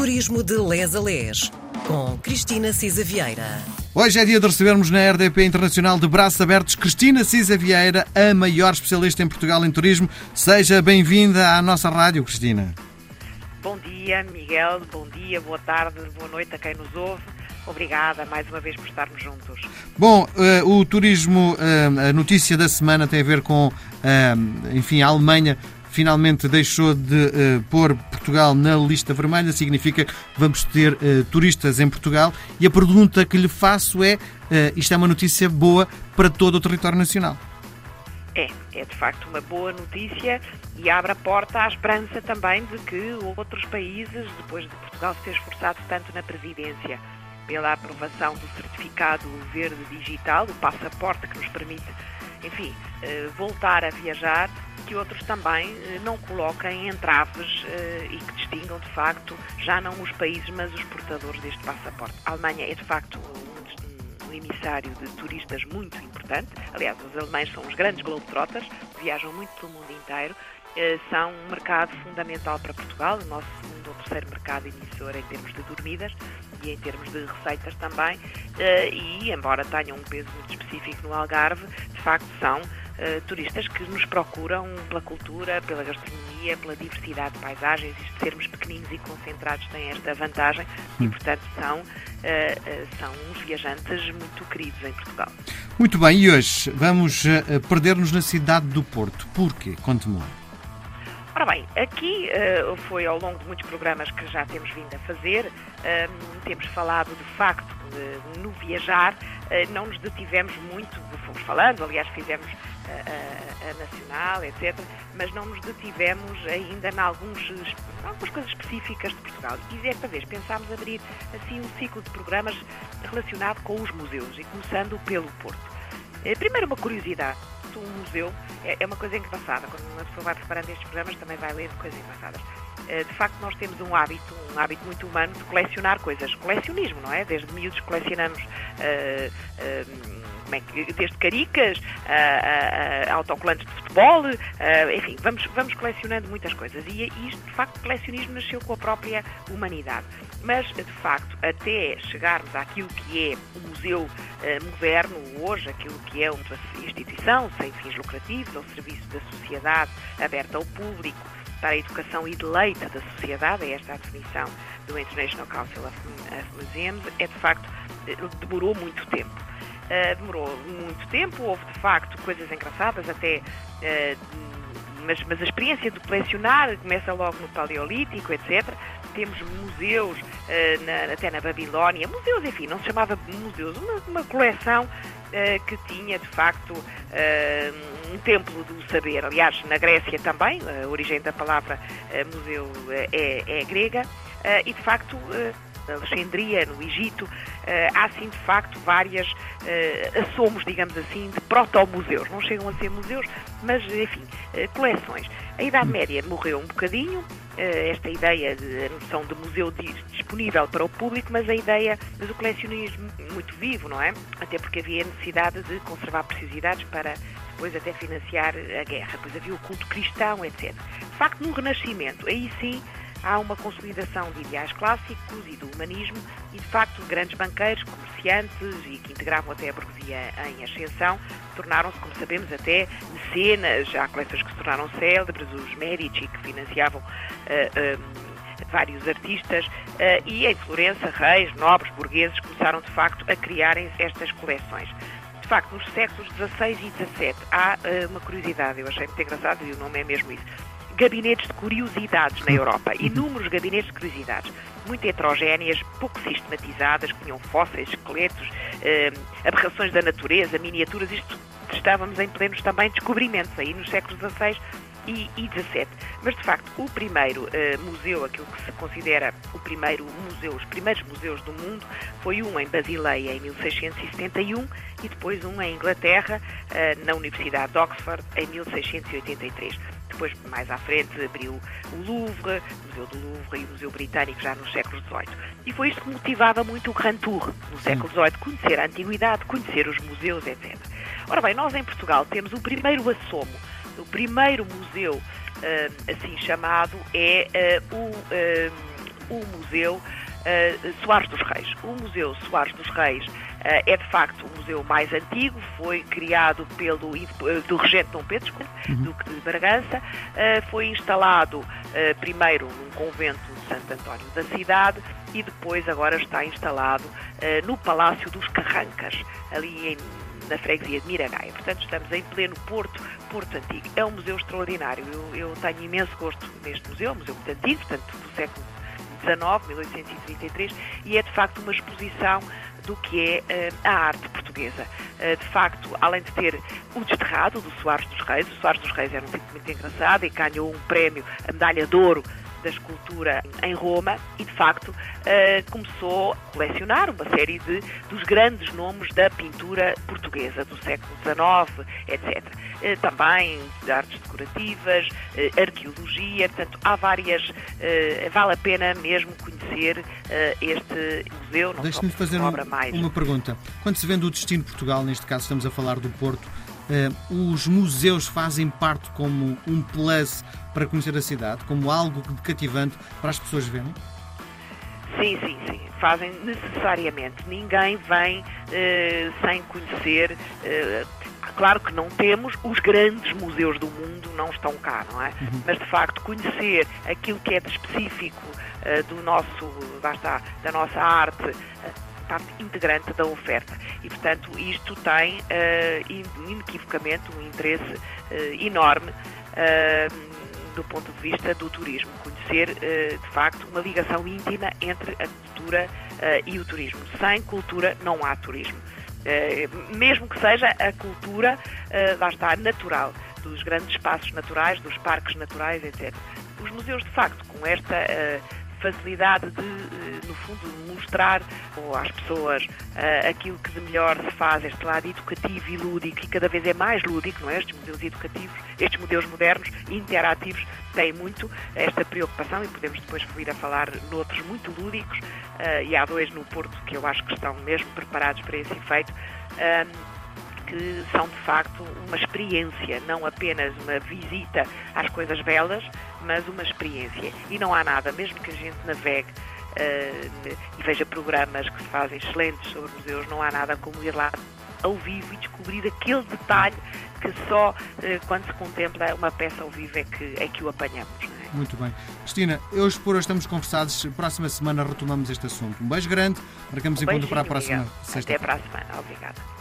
Turismo de Les a Les, com Cristina Cisa Vieira. Hoje é dia de recebermos na RDP Internacional de Braços Abertos Cristina Cisa Vieira, a maior especialista em Portugal em turismo. Seja bem-vinda à nossa rádio, Cristina. Bom dia, Miguel. Bom dia, boa tarde, boa noite a quem nos ouve. Obrigada mais uma vez por estarmos juntos. Bom, uh, o turismo, uh, a notícia da semana tem a ver com, uh, enfim, a Alemanha finalmente deixou de pôr Portugal na lista vermelha, significa que vamos ter turistas em Portugal. E a pergunta que lhe faço é: isto é uma notícia boa para todo o território nacional? É, é de facto uma boa notícia e abre a porta à esperança também de que outros países, depois de Portugal se ter esforçado tanto na presidência pela aprovação do certificado verde digital, o passaporte que nos permite, enfim, voltar a viajar, que outros também eh, não coloquem entraves eh, e que distingam, de facto, já não os países, mas os portadores deste passaporte. A Alemanha é, de facto, um emissário de turistas muito importante. Aliás, os alemães são os grandes globetrotters, viajam muito pelo mundo inteiro são um mercado fundamental para Portugal, o nosso segundo ou terceiro mercado emissor em termos de dormidas e em termos de receitas também, eh, e embora tenham um peso muito específico no Algarve, de facto são eh, turistas que nos procuram pela cultura, pela gastronomia, pela diversidade de paisagens, isto de sermos pequeninos e concentrados tem esta vantagem e, hum. portanto, são, são uns viajantes muito queridos em Portugal. Muito bem, e hoje vamos perder-nos na cidade do Porto. Porquê? Conte-me lá. Ora bem, aqui uh, foi ao longo de muitos programas que já temos vindo a fazer, uh, temos falado de facto de, no viajar, uh, não nos detivemos muito, fomos falando, aliás fizemos a, a, Nacional, etc., mas não nos detivemos ainda em alguns, algumas coisas específicas de Portugal. E desta vez pensámos abrir assim um ciclo de programas relacionado com os museus, e começando pelo Porto. Primeiro uma curiosidade um museu é, é uma coisa engraçada. Quando uma pessoa vai preparando estes programas, também vai ler coisas engraçadas. Eh, de facto, nós temos um hábito, um hábito muito humano de colecionar coisas. Colecionismo, não é? Desde miúdos colecionamos. Uh, uh, é desde caricas a, a, a, autocolantes de futebol, enfim, vamos, vamos colecionando muitas coisas. E isto, de facto, colecionismo nasceu com a própria humanidade. Mas, de facto, até chegarmos àquilo que é o museu moderno hoje, aquilo que é uma instituição sem fins lucrativos, ao serviço da sociedade, aberta ao público, para a educação e deleite da sociedade, é esta a definição do International Council of Museums, é de facto, eh, demorou muito tempo. Uh, demorou muito tempo, houve de facto coisas engraçadas, até. Uh, mas, mas, a experiência de colecionar começa logo no Paleolítico, etc. Temos museus, uh, na, até na Babilónia, museus, enfim, não se chamava museus, uma, uma coleção que tinha de facto um templo do saber. Aliás, na Grécia também, a origem da palavra museu é, é grega, e de facto Alexandria, no Egito, há sim de facto várias uh, assomos, digamos assim, de proto-museus. Não chegam a ser museus, mas enfim, uh, coleções. A Idade Média morreu um bocadinho, esta ideia, de, a noção de museu disponível para o público, mas a ideia do colecionismo muito vivo, não é? Até porque havia necessidade de conservar preciosidades para depois até financiar a guerra. Depois havia o culto cristão, etc. De facto, no Renascimento, aí sim há uma consolidação de ideais clássicos e do humanismo e, de facto, grandes banqueiros, comerciantes e que integravam até a burguesia em ascensão, tornaram-se, como sabemos, até mecenas, há coleções que se tornaram célebres, os Medici, que financiavam uh, vários artistas, uh, e em Florença, reis, nobres, burgueses começaram, de facto, a criarem estas coleções. De facto, nos séculos XVI e XVII há uh, uma curiosidade, eu achei muito engraçado e o nome é mesmo isso gabinetes de curiosidades na Europa, inúmeros gabinetes de curiosidades, muito heterogéneas, pouco sistematizadas, que tinham fósseis, esqueletos, eh, aberrações da natureza, miniaturas, isto estávamos em plenos também descobrimentos aí nos séculos XVI e, 17. Mas, de facto, o primeiro uh, museu, aquilo que se considera o primeiro museu, os primeiros museus do mundo, foi um em Basileia em 1671 e depois um em Inglaterra, uh, na Universidade de Oxford, em 1683. Depois, mais à frente, abriu o Louvre, o Museu do Louvre e o Museu Britânico já no século XVIII. E foi isto que motivava muito o Grand Tour no século XVIII, conhecer a antiguidade, conhecer os museus, etc. Ora bem, nós em Portugal temos o primeiro assomo o primeiro museu, uh, assim chamado, é uh, o uh, o Museu uh, Soares dos Reis. O Museu Soares dos Reis é de facto o museu mais antigo, foi criado pelo do regente Dom Pedro, uhum. Duque de Bragança, uh, foi instalado primeiro num convento de Santo António da cidade e depois agora está instalado no Palácio dos Carrancas, ali em na freguesia de Miragaia. Portanto, estamos em pleno Porto, Porto Antigo. É um museu extraordinário. Eu, eu tenho imenso gosto neste museu, é um museu muito antigo, portanto, do século XIX, 1833, e é de facto uma exposição do que é uh, a arte portuguesa. Uh, de facto, além de ter o desterrado do Soares dos Reis, o Soares dos Reis era um tipo muito engraçado e ganhou um prémio, a medalha de ouro da escultura em Roma e, de facto, uh, começou a colecionar uma série de, dos grandes nomes da pintura portuguesa do século XIX, etc. Uh, também de artes decorativas, uh, arqueologia, portanto, há várias. vale a pena mesmo conhecer este museu. Deixe-me fazer uma, uma pergunta. Quando se vende o destino Portugal, neste caso estamos a falar do Porto, os museus fazem parte como um plus para conhecer a cidade, como algo cativante para as pessoas verem? Sim, sim, sim. Fazem necessariamente. Ninguém vem uh, sem conhecer. Uh, claro que não temos, os grandes museus do mundo não estão cá, não é? Uhum. Mas de facto conhecer aquilo que é de específico do nosso, da nossa arte, parte integrante da oferta. E, portanto, isto tem uh, inequivocamente um interesse uh, enorme uh, do ponto de vista do turismo. Conhecer, de facto, uma ligação íntima entre a cultura e o turismo. Sem cultura não há turismo. Mesmo que seja a cultura, lá está, natural, dos grandes espaços naturais, dos parques naturais, etc. Os museus, de facto, com esta facilidade de, eh, no fundo, mostrar às pessoas uh, aquilo que de melhor se faz, este lado educativo e lúdico, e cada vez é mais lúdico, não é? Estes modelos educativos, estes modelos modernos, interativos, têm muito esta preocupação e podemos depois vir a falar noutros muito lúdicos, uh, e há dois no Porto que eu acho que estão mesmo preparados para esse efeito. Uh, que são de facto uma experiência, não apenas uma visita às coisas belas, mas uma experiência. E não há nada, mesmo que a gente navegue uh, e veja programas que se fazem excelentes sobre museus, não há nada como ir lá ao vivo e descobrir aquele detalhe que só uh, quando se contempla uma peça ao vivo é que, é que o apanhamos. É? Muito bem. Cristina, hoje por hoje estamos conversados. Próxima semana retomamos este assunto. Um beijo grande. Marcamos um encontro para a próxima sexta. Até para a semana. Obrigada.